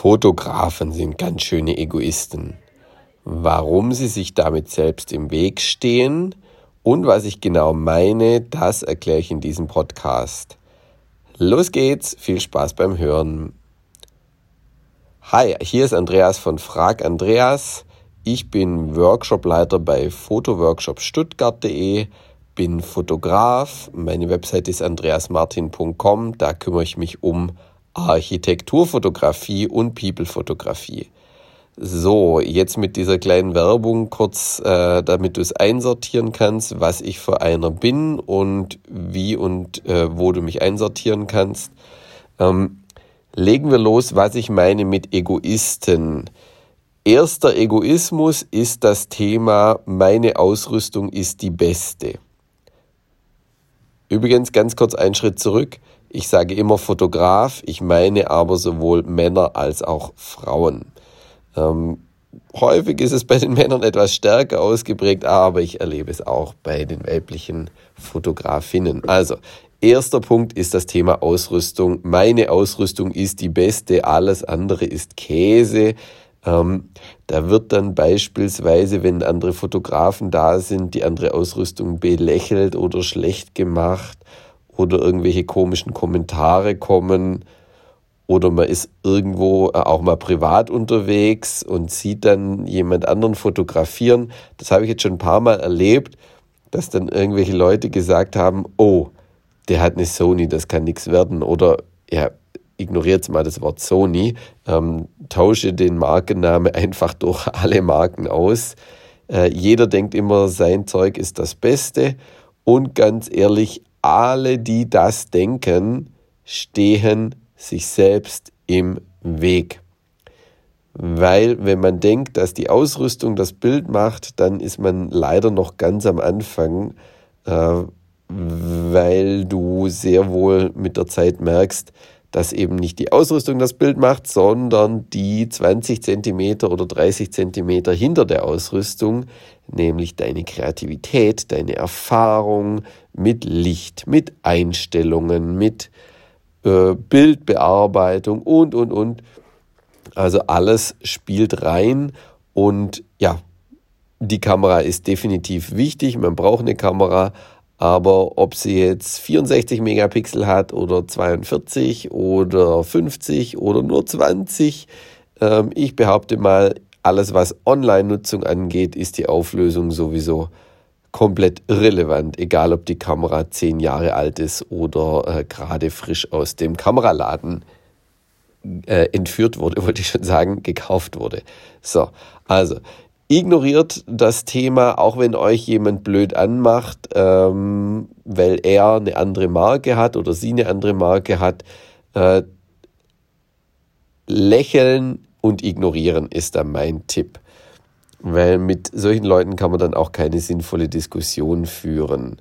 Fotografen sind ganz schöne Egoisten. Warum sie sich damit selbst im Weg stehen und was ich genau meine, das erkläre ich in diesem Podcast. Los geht's, viel Spaß beim Hören. Hi, hier ist Andreas von Frag Andreas. Ich bin Workshopleiter bei fotoworkshopstuttgart.de, bin Fotograf. Meine Website ist andreasmartin.com. Da kümmere ich mich um Architekturfotografie und People-Fotografie. So, jetzt mit dieser kleinen Werbung kurz, äh, damit du es einsortieren kannst, was ich für einer bin und wie und äh, wo du mich einsortieren kannst. Ähm, legen wir los, was ich meine mit Egoisten. Erster Egoismus ist das Thema, meine Ausrüstung ist die beste. Übrigens ganz kurz einen Schritt zurück. Ich sage immer Fotograf, ich meine aber sowohl Männer als auch Frauen. Ähm, häufig ist es bei den Männern etwas stärker ausgeprägt, aber ich erlebe es auch bei den weiblichen Fotografinnen. Also, erster Punkt ist das Thema Ausrüstung. Meine Ausrüstung ist die beste, alles andere ist Käse. Ähm, da wird dann beispielsweise, wenn andere Fotografen da sind, die andere Ausrüstung belächelt oder schlecht gemacht oder irgendwelche komischen Kommentare kommen oder man ist irgendwo äh, auch mal privat unterwegs und sieht dann jemand anderen fotografieren. Das habe ich jetzt schon ein paar Mal erlebt, dass dann irgendwelche Leute gesagt haben, oh, der hat eine Sony, das kann nichts werden. Oder ja, ignoriert mal das Wort Sony, ähm, tausche den Markenname einfach durch alle Marken aus. Äh, jeder denkt immer, sein Zeug ist das Beste. Und ganz ehrlich, alle, die das denken, stehen sich selbst im Weg. Weil wenn man denkt, dass die Ausrüstung das Bild macht, dann ist man leider noch ganz am Anfang, äh, weil du sehr wohl mit der Zeit merkst, dass eben nicht die Ausrüstung das Bild macht, sondern die 20 Zentimeter oder 30 Zentimeter hinter der Ausrüstung, nämlich deine Kreativität, deine Erfahrung mit Licht, mit Einstellungen, mit äh, Bildbearbeitung und, und, und. Also alles spielt rein und ja, die Kamera ist definitiv wichtig. Man braucht eine Kamera, aber ob sie jetzt 64 Megapixel hat oder 42 oder 50 oder nur 20, ähm, ich behaupte mal, alles was Online-Nutzung angeht, ist die Auflösung sowieso komplett irrelevant, egal ob die Kamera zehn Jahre alt ist oder äh, gerade frisch aus dem Kameraladen äh, entführt wurde, wollte ich schon sagen, gekauft wurde. So, also ignoriert das Thema, auch wenn euch jemand blöd anmacht, ähm, weil er eine andere Marke hat oder sie eine andere Marke hat. Äh, lächeln und ignorieren ist da mein Tipp. Weil mit solchen Leuten kann man dann auch keine sinnvolle Diskussion führen.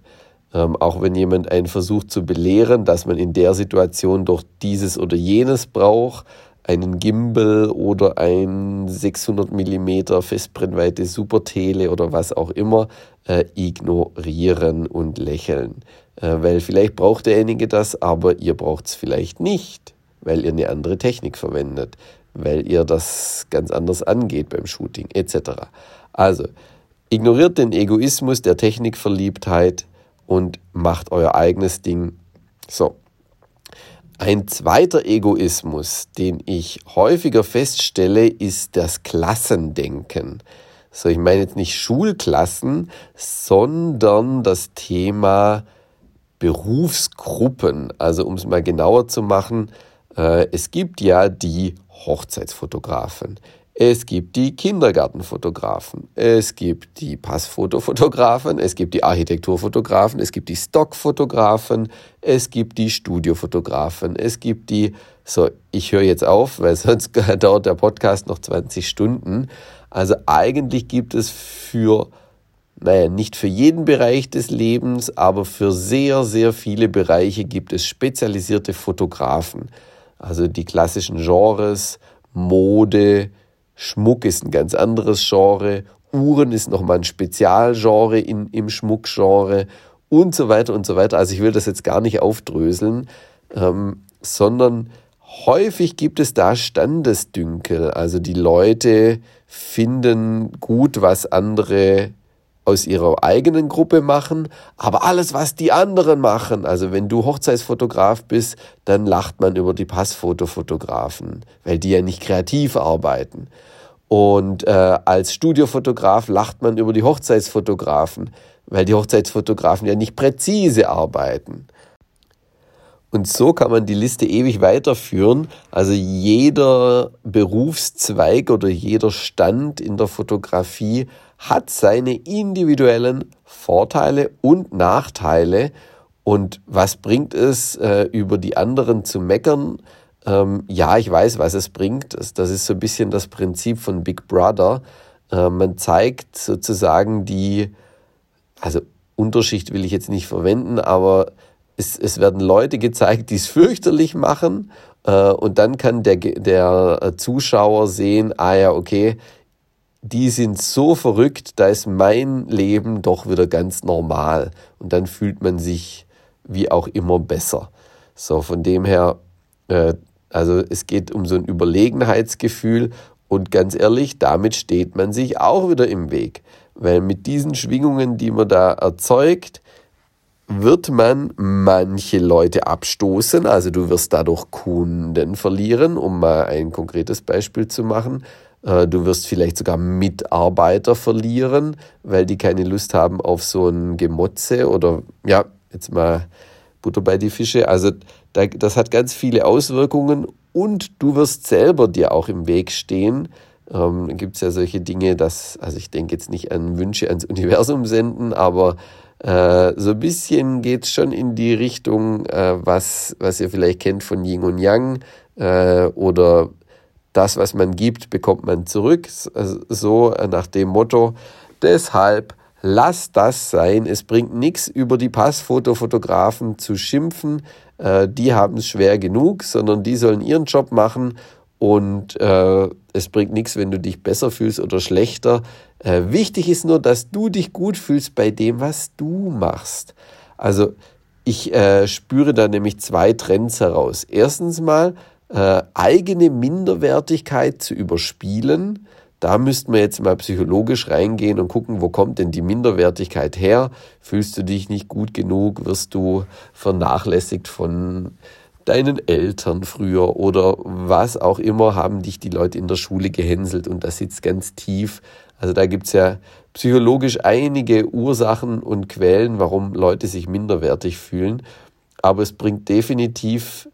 Ähm, auch wenn jemand einen versucht zu belehren, dass man in der Situation doch dieses oder jenes braucht, einen Gimbal oder ein 600 mm Festbrennweite Supertele oder was auch immer, äh, ignorieren und lächeln. Äh, weil vielleicht braucht derjenige das, aber ihr braucht es vielleicht nicht, weil ihr eine andere Technik verwendet weil ihr das ganz anders angeht beim Shooting etc. Also ignoriert den Egoismus der Technikverliebtheit und macht euer eigenes Ding. So. Ein zweiter Egoismus, den ich häufiger feststelle, ist das Klassendenken. So, ich meine jetzt nicht Schulklassen, sondern das Thema Berufsgruppen. Also um es mal genauer zu machen, äh, es gibt ja die Hochzeitsfotografen, es gibt die Kindergartenfotografen, es gibt die Passfotofotografen, es gibt die Architekturfotografen, es gibt die Stockfotografen, es gibt die Studiofotografen, es gibt die, so, ich höre jetzt auf, weil sonst dauert der Podcast noch 20 Stunden. Also eigentlich gibt es für, naja, nicht für jeden Bereich des Lebens, aber für sehr, sehr viele Bereiche gibt es spezialisierte Fotografen. Also die klassischen Genres, Mode, Schmuck ist ein ganz anderes Genre, Uhren ist nochmal ein Spezialgenre in, im Schmuckgenre und so weiter und so weiter. Also ich will das jetzt gar nicht aufdröseln, ähm, sondern Häufig gibt es da Standesdünkel, also die Leute finden gut, was andere aus ihrer eigenen Gruppe machen, aber alles, was die anderen machen, also wenn du Hochzeitsfotograf bist, dann lacht man über die Passfotofotografen, weil die ja nicht kreativ arbeiten. Und äh, als Studiofotograf lacht man über die Hochzeitsfotografen, weil die Hochzeitsfotografen ja nicht präzise arbeiten. Und so kann man die Liste ewig weiterführen. Also jeder Berufszweig oder jeder Stand in der Fotografie hat seine individuellen Vorteile und Nachteile. Und was bringt es, äh, über die anderen zu meckern? Ähm, ja, ich weiß, was es bringt. Das, ist so ein bisschen das Prinzip von Big Brother. Äh, man zeigt sozusagen die, also Unterschicht will ich jetzt nicht verwenden, aber es, es werden Leute gezeigt, die es fürchterlich machen. Äh, und dann kann der, der Zuschauer sehen, ah ja, okay, die sind so verrückt, da ist mein Leben doch wieder ganz normal. Und dann fühlt man sich wie auch immer besser. So, von dem her, äh, also es geht um so ein Überlegenheitsgefühl und ganz ehrlich, damit steht man sich auch wieder im Weg. Weil mit diesen Schwingungen, die man da erzeugt, wird man manche Leute abstoßen, also du wirst dadurch Kunden verlieren, um mal ein konkretes Beispiel zu machen. Äh, du wirst vielleicht sogar Mitarbeiter verlieren, weil die keine Lust haben auf so ein Gemotze oder ja, jetzt mal Butter bei die Fische. Also das hat ganz viele Auswirkungen und du wirst selber dir auch im Weg stehen. Ähm, Gibt es ja solche Dinge, dass, also ich denke jetzt nicht an Wünsche ans Universum senden, aber äh, so ein bisschen geht es schon in die Richtung, äh, was, was ihr vielleicht kennt von Yin und Yang äh, oder das, was man gibt, bekommt man zurück. Also so nach dem Motto. Deshalb lass das sein. Es bringt nichts, über die Passfotofotografen zu schimpfen. Äh, die haben es schwer genug, sondern die sollen ihren Job machen und äh, es bringt nichts, wenn du dich besser fühlst oder schlechter. Äh, wichtig ist nur, dass du dich gut fühlst bei dem, was du machst. Also ich äh, spüre da nämlich zwei Trends heraus. Erstens mal äh, eigene Minderwertigkeit zu überspielen. Da müssten wir jetzt mal psychologisch reingehen und gucken, wo kommt denn die Minderwertigkeit her? Fühlst du dich nicht gut genug? Wirst du vernachlässigt von deinen Eltern früher oder was auch immer, haben dich die Leute in der Schule gehänselt und das sitzt ganz tief. Also da gibt's ja psychologisch einige Ursachen und Quellen, warum Leute sich minderwertig fühlen. Aber es bringt definitiv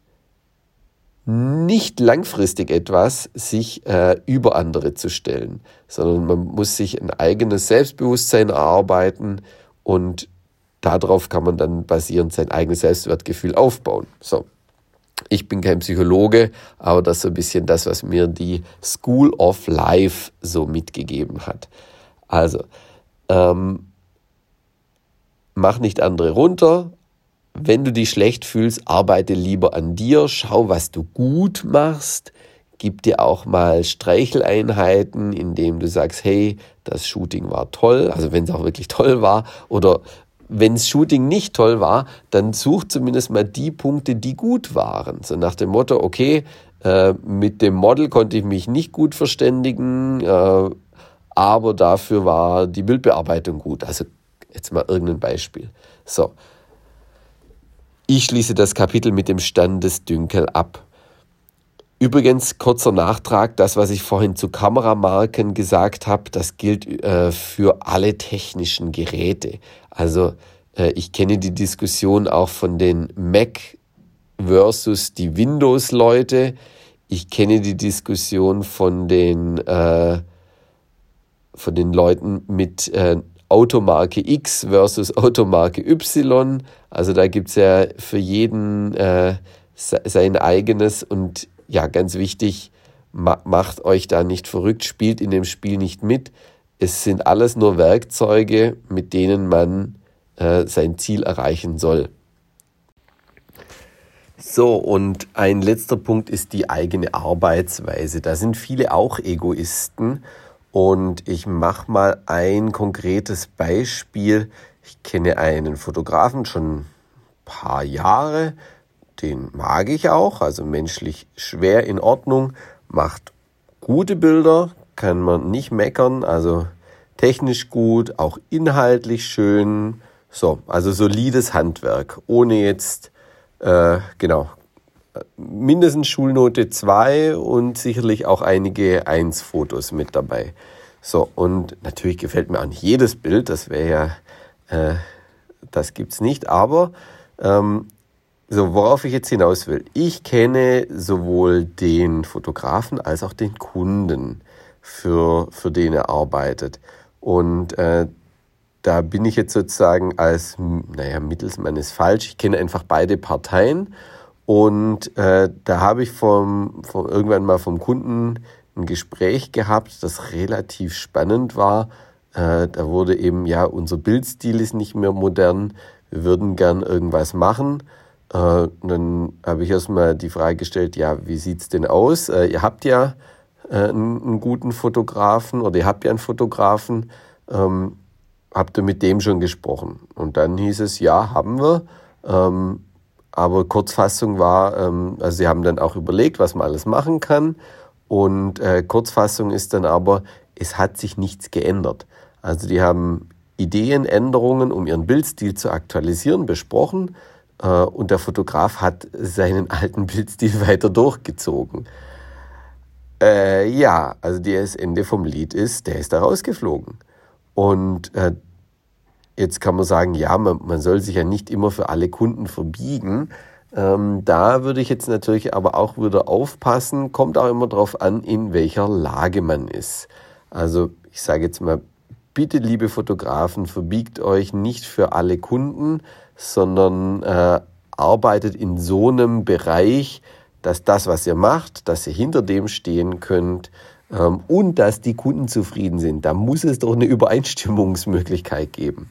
nicht langfristig etwas, sich äh, über andere zu stellen, sondern man muss sich ein eigenes Selbstbewusstsein erarbeiten und darauf kann man dann basierend sein eigenes Selbstwertgefühl aufbauen. So. Ich bin kein Psychologe, aber das ist so ein bisschen das, was mir die School of Life so mitgegeben hat. Also, ähm, mach nicht andere runter. Wenn du dich schlecht fühlst, arbeite lieber an dir, schau, was du gut machst. Gib dir auch mal Streicheleinheiten, indem du sagst, hey, das Shooting war toll, also wenn es auch wirklich toll war, oder wenn das Shooting nicht toll war, dann such zumindest mal die Punkte, die gut waren. So nach dem Motto, okay, äh, mit dem Model konnte ich mich nicht gut verständigen, äh, aber dafür war die Bildbearbeitung gut. Also jetzt mal irgendein Beispiel. So. Ich schließe das Kapitel mit dem Standesdünkel ab. Übrigens, kurzer Nachtrag, das, was ich vorhin zu Kameramarken gesagt habe, das gilt äh, für alle technischen Geräte. Also äh, ich kenne die Diskussion auch von den Mac versus die Windows-Leute. Ich kenne die Diskussion von den, äh, von den Leuten mit äh, Automarke X versus Automarke Y. Also da gibt es ja für jeden äh, sein eigenes und ja, ganz wichtig, ma macht euch da nicht verrückt, spielt in dem Spiel nicht mit. Es sind alles nur Werkzeuge, mit denen man äh, sein Ziel erreichen soll. So, und ein letzter Punkt ist die eigene Arbeitsweise. Da sind viele auch Egoisten. Und ich mache mal ein konkretes Beispiel. Ich kenne einen Fotografen schon ein paar Jahre, den mag ich auch, also menschlich schwer in Ordnung, macht gute Bilder, kann man nicht meckern, also technisch gut, auch inhaltlich schön, so, also solides Handwerk, ohne jetzt, äh, genau, mindestens Schulnote 2 und sicherlich auch einige 1-Fotos mit dabei. So, und natürlich gefällt mir auch nicht jedes Bild, das wäre ja, äh, das gibt's nicht, aber ähm, so, worauf ich jetzt hinaus will. Ich kenne sowohl den Fotografen als auch den Kunden, für, für den er arbeitet. Und äh, da bin ich jetzt sozusagen als, naja, Mittelsmann ist falsch. Ich kenne einfach beide Parteien. Und äh, da habe ich vom, vom, irgendwann mal vom Kunden ein Gespräch gehabt, das relativ spannend war. Äh, da wurde eben, ja, unser Bildstil ist nicht mehr modern. Wir würden gern irgendwas machen. Äh, dann habe ich erstmal die Frage gestellt, ja, wie sieht's denn aus? Äh, ihr habt ja äh, einen, einen, guten Fotografen oder ihr habt ja einen Fotografen. Ähm, habt ihr mit dem schon gesprochen? Und dann hieß es, ja, haben wir. Ähm, aber Kurzfassung war, ähm, also sie haben dann auch überlegt, was man alles machen kann. Und äh, Kurzfassung ist dann aber, es hat sich nichts geändert. Also die haben Ideenänderungen, um ihren Bildstil zu aktualisieren, besprochen und der Fotograf hat seinen alten Bildstil weiter durchgezogen. Äh, ja, also das Ende vom Lied ist, der ist da rausgeflogen. Und äh, jetzt kann man sagen, ja, man, man soll sich ja nicht immer für alle Kunden verbiegen. Ähm, da würde ich jetzt natürlich aber auch wieder aufpassen, kommt auch immer darauf an, in welcher Lage man ist. Also ich sage jetzt mal, bitte liebe Fotografen, verbiegt euch nicht für alle Kunden, sondern äh, arbeitet in so einem Bereich, dass das, was ihr macht, dass ihr hinter dem stehen könnt ähm, und dass die Kunden zufrieden sind. Da muss es doch eine Übereinstimmungsmöglichkeit geben.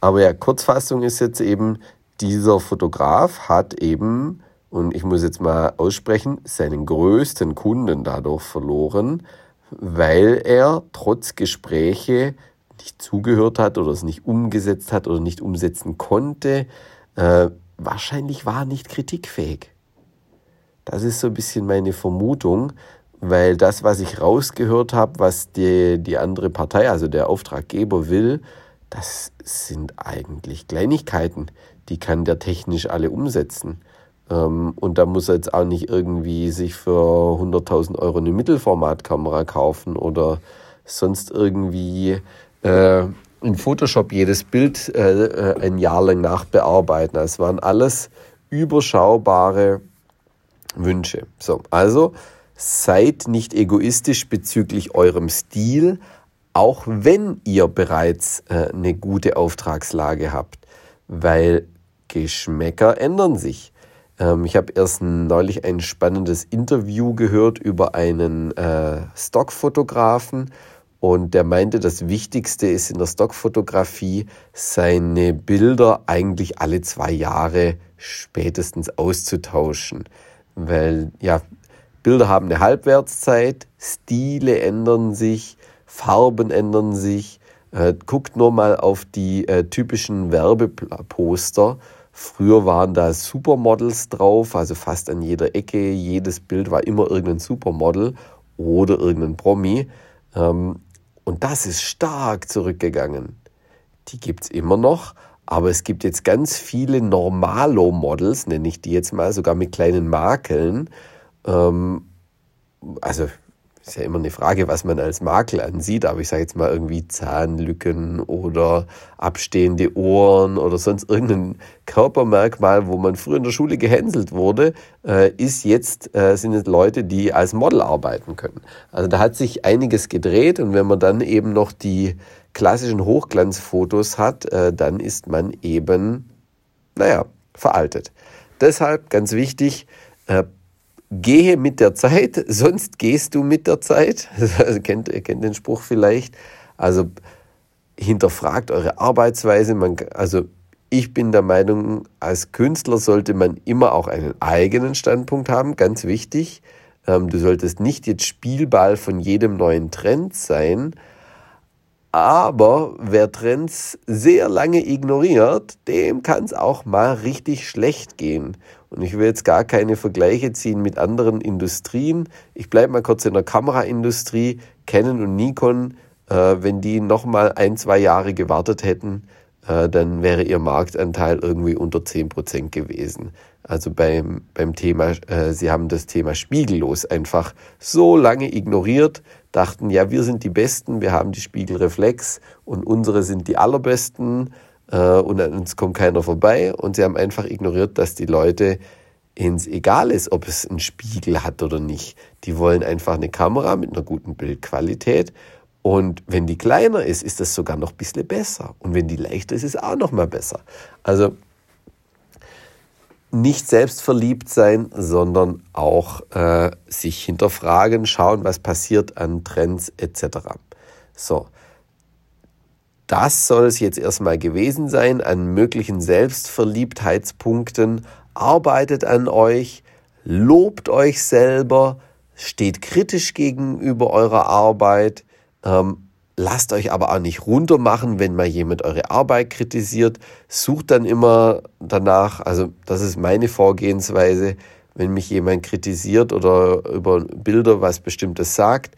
Aber ja, Kurzfassung ist jetzt eben, dieser Fotograf hat eben, und ich muss jetzt mal aussprechen, seinen größten Kunden dadurch verloren, weil er trotz Gespräche nicht zugehört hat oder es nicht umgesetzt hat oder nicht umsetzen konnte. Äh, wahrscheinlich war nicht kritikfähig. Das ist so ein bisschen meine Vermutung, weil das, was ich rausgehört habe, was die, die andere Partei, also der Auftraggeber will, das sind eigentlich Kleinigkeiten. Die kann der technisch alle umsetzen. Ähm, und da muss er jetzt auch nicht irgendwie sich für 100.000 Euro eine Mittelformatkamera kaufen oder sonst irgendwie äh, in Photoshop jedes Bild äh, äh, ein Jahr lang nachbearbeiten. Es waren alles überschaubare Wünsche. So, also seid nicht egoistisch bezüglich eurem Stil, auch wenn ihr bereits äh, eine gute Auftragslage habt, weil Geschmäcker ändern sich. Ähm, ich habe erst neulich ein spannendes Interview gehört über einen äh, Stockfotografen und der meinte, das Wichtigste ist in der Stockfotografie, seine Bilder eigentlich alle zwei Jahre spätestens auszutauschen. Weil ja, Bilder haben eine Halbwertszeit, Stile ändern sich, Farben ändern sich. Äh, guckt nur mal auf die äh, typischen Werbeposter. Früher waren da Supermodels drauf, also fast an jeder Ecke. Jedes Bild war immer irgendein Supermodel oder irgendein Promi. Ähm, und das ist stark zurückgegangen. Die gibt es immer noch, aber es gibt jetzt ganz viele Normalo-Models, nenne ich die jetzt mal, sogar mit kleinen Makeln. Ähm, also ist ja immer eine Frage, was man als Makel ansieht, aber ich sage jetzt mal irgendwie Zahnlücken oder abstehende Ohren oder sonst irgendein Körpermerkmal, wo man früher in der Schule gehänselt wurde, äh, ist jetzt, äh, sind es Leute, die als Model arbeiten können. Also da hat sich einiges gedreht und wenn man dann eben noch die klassischen Hochglanzfotos hat, äh, dann ist man eben, naja, veraltet. Deshalb ganz wichtig, gehe mit der Zeit, sonst gehst du mit der Zeit. Also kennt, ihr kennt den Spruch vielleicht. Also hinterfragt eure Arbeitsweise. Man, also ich bin der Meinung, als Künstler sollte man immer auch einen eigenen Standpunkt haben, ganz wichtig. Ähm, du solltest nicht jetzt Spielball von jedem neuen Trend sein, Aber wer Trends sehr lange ignoriert, dem kann es auch mal richtig schlecht gehen. Und ich will jetzt gar keine Vergleiche ziehen mit anderen Industrien. Ich bleibe mal kurz in der Kameraindustrie. Canon und Nikon, äh, wenn die noch mal ein, zwei Jahre gewartet hätten, äh, dann wäre ihr Marktanteil irgendwie unter 10% gewesen. Also beim, beim Thema, äh, sie haben das Thema spiegellos einfach so lange ignoriert, dachten, ja, wir sind die Besten, wir haben die Spiegelreflex und unsere sind die allerbesten und an uns kommt keiner vorbei. Und sie haben einfach ignoriert, dass die Leute ins egal ist, ob es einen Spiegel hat oder nicht. Die wollen einfach eine Kamera mit einer guten Bildqualität und wenn die kleiner ist, ist das sogar noch ein bisschen besser. Und wenn die leichter ist, ist es auch noch mal besser. Also nicht selbst verliebt sein, sondern auch äh, sich hinterfragen, schauen, was passiert an Trends etc. So, das soll es jetzt erstmal gewesen sein an möglichen Selbstverliebtheitspunkten. Arbeitet an euch, lobt euch selber, steht kritisch gegenüber eurer Arbeit ähm, lasst euch aber auch nicht runtermachen, wenn mal jemand eure Arbeit kritisiert. Sucht dann immer danach, also das ist meine Vorgehensweise, wenn mich jemand kritisiert oder über Bilder was Bestimmtes sagt.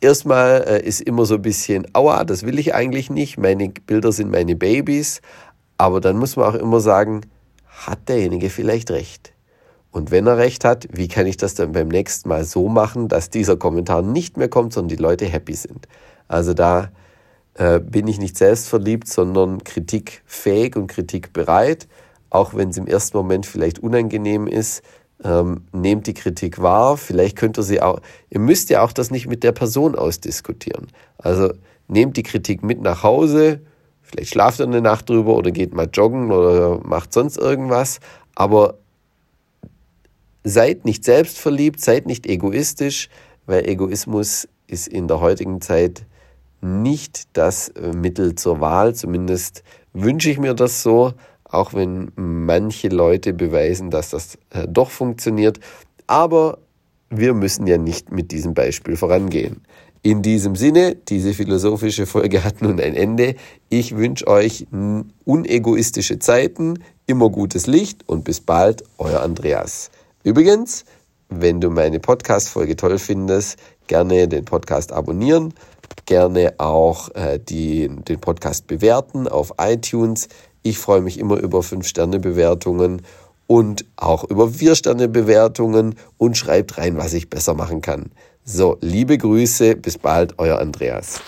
Erstmal äh, ist immer so ein bisschen, aua, das will ich eigentlich nicht, meine Bilder sind meine Babys. Aber dann muss man auch immer sagen, hat derjenige vielleicht recht? Und wenn er recht hat, wie kann ich das dann beim nächsten Mal so machen, dass dieser Kommentar nicht mehr kommt, sondern die Leute happy sind? Also da äh, bin ich nicht selbstverliebt, sondern kritikfähig und kritikbereit, auch wenn es im ersten Moment vielleicht unangenehm ist. Ähm, nehmt die Kritik wahr. Vielleicht könnt ihr sie auch, ihr müsst ja auch das nicht mit der Person ausdiskutieren. Also nehmt die Kritik mit nach Hause, vielleicht schlaft ihr eine Nacht drüber oder geht mal joggen oder macht sonst irgendwas, aber seid nicht selbstverliebt, seid nicht egoistisch, weil Egoismus ist in der heutigen Zeit nicht das äh, Mittel zur Wahl. Zumindest wünsche ich mir das so, auch wenn manche Leute beweisen, dass das äh, doch funktioniert. Aber wir müssen ja nicht mit diesem Beispiel vorangehen. In diesem Sinne, diese philosophische Folge hat nun ein Ende. Ich wünsche euch unegoistische Zeiten, immer gutes Licht und bis bald, euer Andreas. Übrigens, wenn du meine Podcast-Folge toll findest, gerne den Podcast abonnieren, gerne auch äh, die, den Podcast bewerten auf iTunes. Ich freue mich immer über 5-Sterne-Bewertungen und auch über 4-Sterne-Bewertungen und schreibt rein, was ich besser machen kann. So, liebe Grüße, bis bald, euer Andreas.